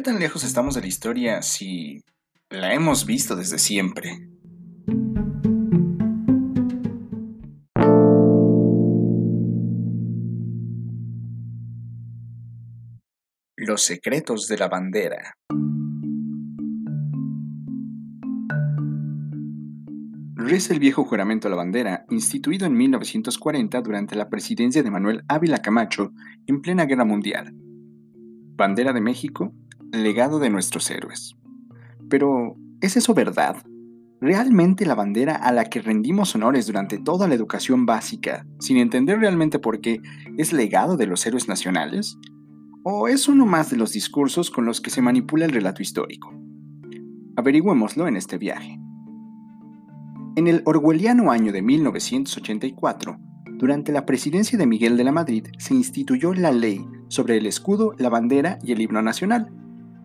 qué tan lejos estamos de la historia si la hemos visto desde siempre? Los secretos de la bandera. Reza el viejo juramento a la bandera, instituido en 1940 durante la presidencia de Manuel Ávila Camacho en plena guerra mundial. Bandera de México, legado de nuestros héroes. Pero, ¿es eso verdad? ¿Realmente la bandera a la que rendimos honores durante toda la educación básica, sin entender realmente por qué, es legado de los héroes nacionales? ¿O es uno más de los discursos con los que se manipula el relato histórico? Averigüémoslo en este viaje. En el orwelliano año de 1984, durante la presidencia de Miguel de la Madrid, se instituyó la ley sobre el escudo, la bandera y el himno nacional.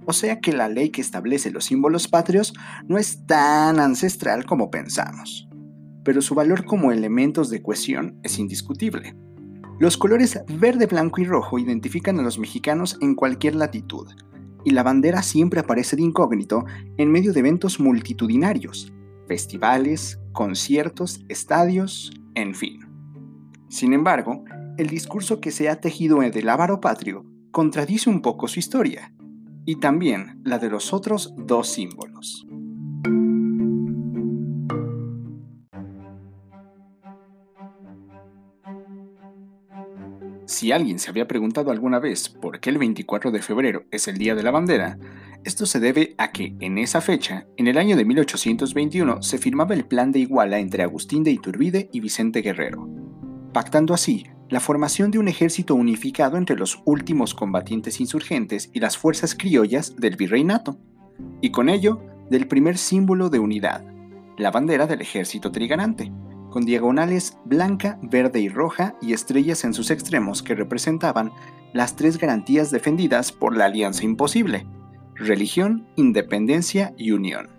O sea que la ley que establece los símbolos patrios no es tan ancestral como pensamos, pero su valor como elementos de cohesión es indiscutible. Los colores verde, blanco y rojo identifican a los mexicanos en cualquier latitud, y la bandera siempre aparece de incógnito en medio de eventos multitudinarios, festivales, conciertos, estadios, en fin. Sin embargo, el discurso que se ha tejido en el ávaro patrio contradice un poco su historia, y también la de los otros dos símbolos. Si alguien se había preguntado alguna vez por qué el 24 de febrero es el Día de la Bandera, esto se debe a que, en esa fecha, en el año de 1821, se firmaba el Plan de Iguala entre Agustín de Iturbide y Vicente Guerrero, pactando así la formación de un ejército unificado entre los últimos combatientes insurgentes y las fuerzas criollas del virreinato, y con ello del primer símbolo de unidad, la bandera del ejército trigarante, con diagonales blanca, verde y roja y estrellas en sus extremos que representaban las tres garantías defendidas por la Alianza Imposible, religión, independencia y unión.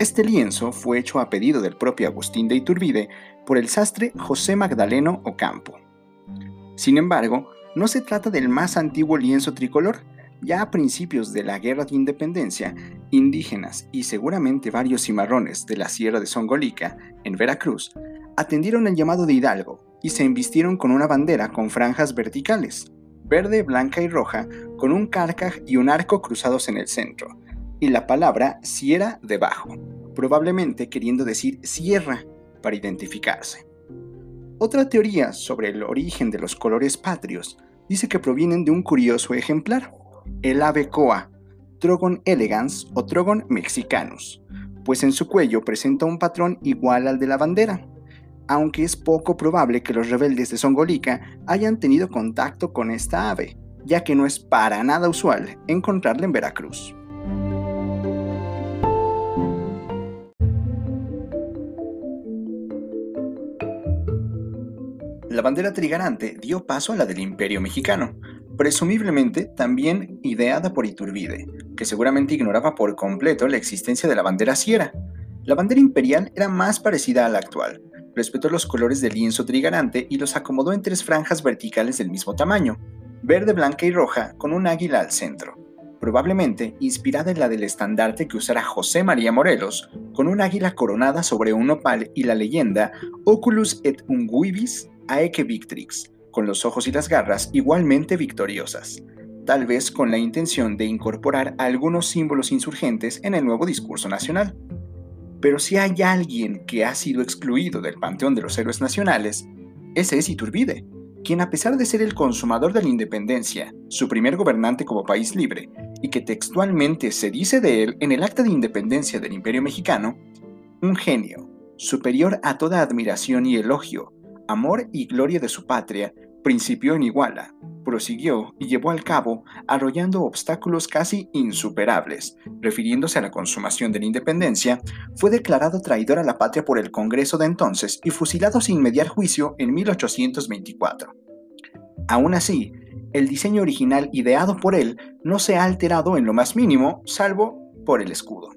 Este lienzo fue hecho a pedido del propio Agustín de Iturbide por el sastre José Magdaleno Ocampo. Sin embargo, no se trata del más antiguo lienzo tricolor, ya a principios de la Guerra de Independencia, indígenas y seguramente varios cimarrones de la Sierra de Songolica, en Veracruz, atendieron el llamado de Hidalgo y se embistieron con una bandera con franjas verticales, verde, blanca y roja, con un carcaj y un arco cruzados en el centro, y la palabra Sierra debajo, probablemente queriendo decir sierra para identificarse. Otra teoría sobre el origen de los colores patrios dice que provienen de un curioso ejemplar, el ave coa, Trogon elegans o Trogon mexicanus, pues en su cuello presenta un patrón igual al de la bandera, aunque es poco probable que los rebeldes de Songolica hayan tenido contacto con esta ave, ya que no es para nada usual encontrarla en Veracruz. Bandera trigarante dio paso a la del Imperio Mexicano, presumiblemente también ideada por Iturbide, que seguramente ignoraba por completo la existencia de la bandera sierra. La bandera imperial era más parecida a la actual, respetó los colores del lienzo trigarante y los acomodó en tres franjas verticales del mismo tamaño, verde, blanca y roja, con un águila al centro, probablemente inspirada en la del estandarte que usara José María Morelos, con un águila coronada sobre un opal y la leyenda Oculus et unguibus aeque victrix, con los ojos y las garras igualmente victoriosas, tal vez con la intención de incorporar algunos símbolos insurgentes en el nuevo discurso nacional. Pero si hay alguien que ha sido excluido del panteón de los héroes nacionales, ese es Iturbide, quien a pesar de ser el consumador de la independencia, su primer gobernante como país libre, y que textualmente se dice de él en el acta de independencia del Imperio Mexicano, un genio, superior a toda admiración y elogio, amor y gloria de su patria, principió en Iguala, prosiguió y llevó al cabo, arrollando obstáculos casi insuperables. Refiriéndose a la consumación de la independencia, fue declarado traidor a la patria por el Congreso de entonces y fusilado sin mediar juicio en 1824. Aún así, el diseño original ideado por él no se ha alterado en lo más mínimo, salvo por el escudo.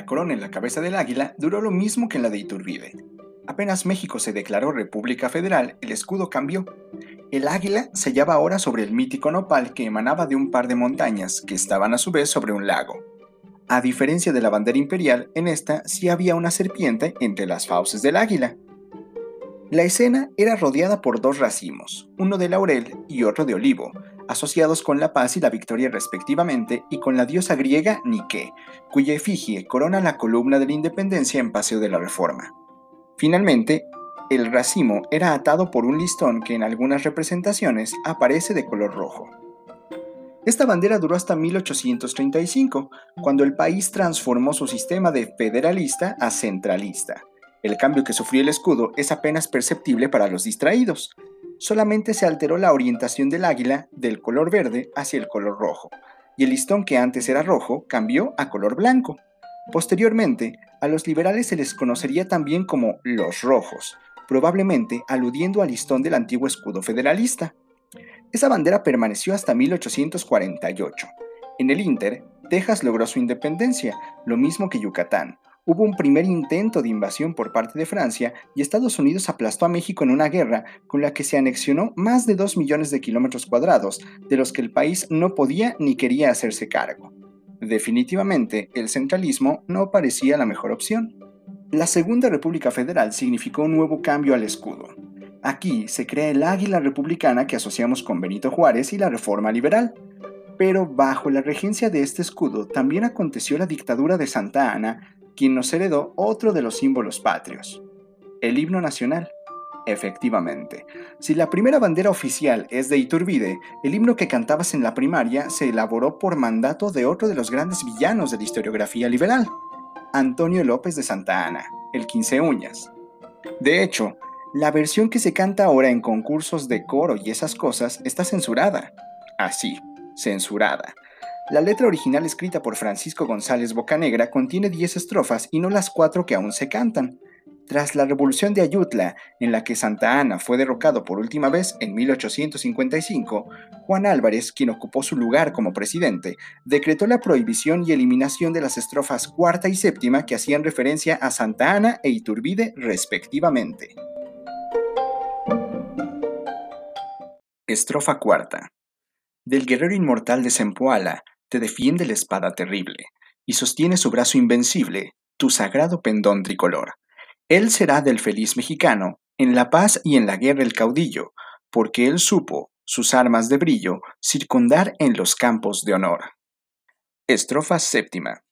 La corona en la cabeza del águila duró lo mismo que en la de Iturbide. Apenas México se declaró República Federal, el escudo cambió. El águila se hallaba ahora sobre el mítico nopal que emanaba de un par de montañas que estaban a su vez sobre un lago. A diferencia de la bandera imperial, en esta sí había una serpiente entre las fauces del águila. La escena era rodeada por dos racimos, uno de laurel y otro de olivo, asociados con la paz y la victoria respectivamente, y con la diosa griega Nike, cuya efigie corona la columna de la independencia en Paseo de la Reforma. Finalmente, el racimo era atado por un listón que en algunas representaciones aparece de color rojo. Esta bandera duró hasta 1835, cuando el país transformó su sistema de federalista a centralista. El cambio que sufrió el escudo es apenas perceptible para los distraídos. Solamente se alteró la orientación del águila del color verde hacia el color rojo, y el listón que antes era rojo cambió a color blanco. Posteriormente, a los liberales se les conocería también como los rojos, probablemente aludiendo al listón del antiguo escudo federalista. Esa bandera permaneció hasta 1848. En el Inter, Texas logró su independencia, lo mismo que Yucatán, hubo un primer intento de invasión por parte de Francia y Estados Unidos aplastó a México en una guerra con la que se anexionó más de 2 millones de kilómetros cuadrados, de los que el país no podía ni quería hacerse cargo. Definitivamente, el centralismo no parecía la mejor opción. La Segunda República Federal significó un nuevo cambio al escudo. Aquí se crea el águila republicana que asociamos con Benito Juárez y la Reforma Liberal. Pero bajo la regencia de este escudo también aconteció la dictadura de Santa Ana quien nos heredó otro de los símbolos patrios, el himno nacional. Efectivamente, si la primera bandera oficial es de Iturbide, el himno que cantabas en la primaria se elaboró por mandato de otro de los grandes villanos de la historiografía liberal, Antonio López de Santa Ana, el Quince Uñas. De hecho, la versión que se canta ahora en concursos de coro y esas cosas está censurada. Así, censurada. La letra original escrita por Francisco González Bocanegra contiene 10 estrofas y no las cuatro que aún se cantan. Tras la revolución de Ayutla, en la que Santa Ana fue derrocado por última vez en 1855, Juan Álvarez, quien ocupó su lugar como presidente, decretó la prohibición y eliminación de las estrofas cuarta y séptima que hacían referencia a Santa Ana e Iturbide respectivamente. Estrofa cuarta. Del guerrero inmortal de Zempoala, te defiende la espada terrible, y sostiene su brazo invencible, tu sagrado pendón tricolor. Él será del feliz mexicano, en la paz y en la guerra el caudillo, porque él supo, sus armas de brillo, circundar en los campos de honor. Estrofa séptima.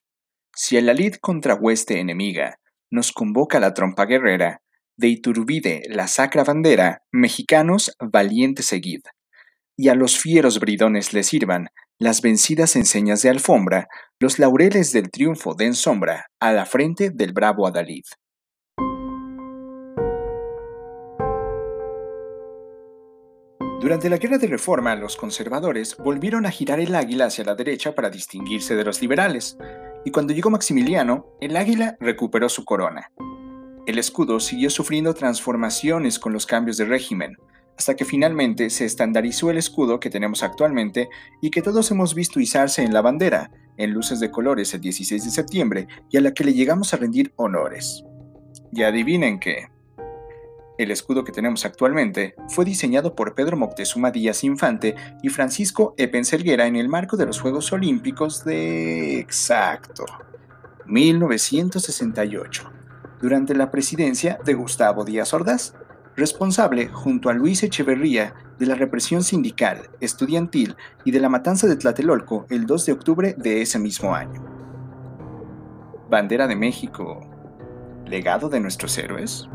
Si el alid contra hueste enemiga nos convoca la trompa guerrera, de Iturbide la sacra bandera, mexicanos valiente seguid. Y a los fieros bridones le sirvan las vencidas enseñas de alfombra, los laureles del triunfo den sombra a la frente del bravo Adalid. Durante la Guerra de Reforma, los conservadores volvieron a girar el águila hacia la derecha para distinguirse de los liberales, y cuando llegó Maximiliano, el águila recuperó su corona. El escudo siguió sufriendo transformaciones con los cambios de régimen, hasta que finalmente se estandarizó el escudo que tenemos actualmente y que todos hemos visto izarse en la bandera, en luces de colores el 16 de septiembre y a la que le llegamos a rendir honores. Y adivinen qué. El escudo que tenemos actualmente fue diseñado por Pedro Moctezuma Díaz Infante y Francisco Epenselguera en el marco de los Juegos Olímpicos de... exacto. 1968, durante la presidencia de Gustavo Díaz Ordaz responsable, junto a Luis Echeverría, de la represión sindical, estudiantil y de la matanza de Tlatelolco el 2 de octubre de ese mismo año. Bandera de México, legado de nuestros héroes.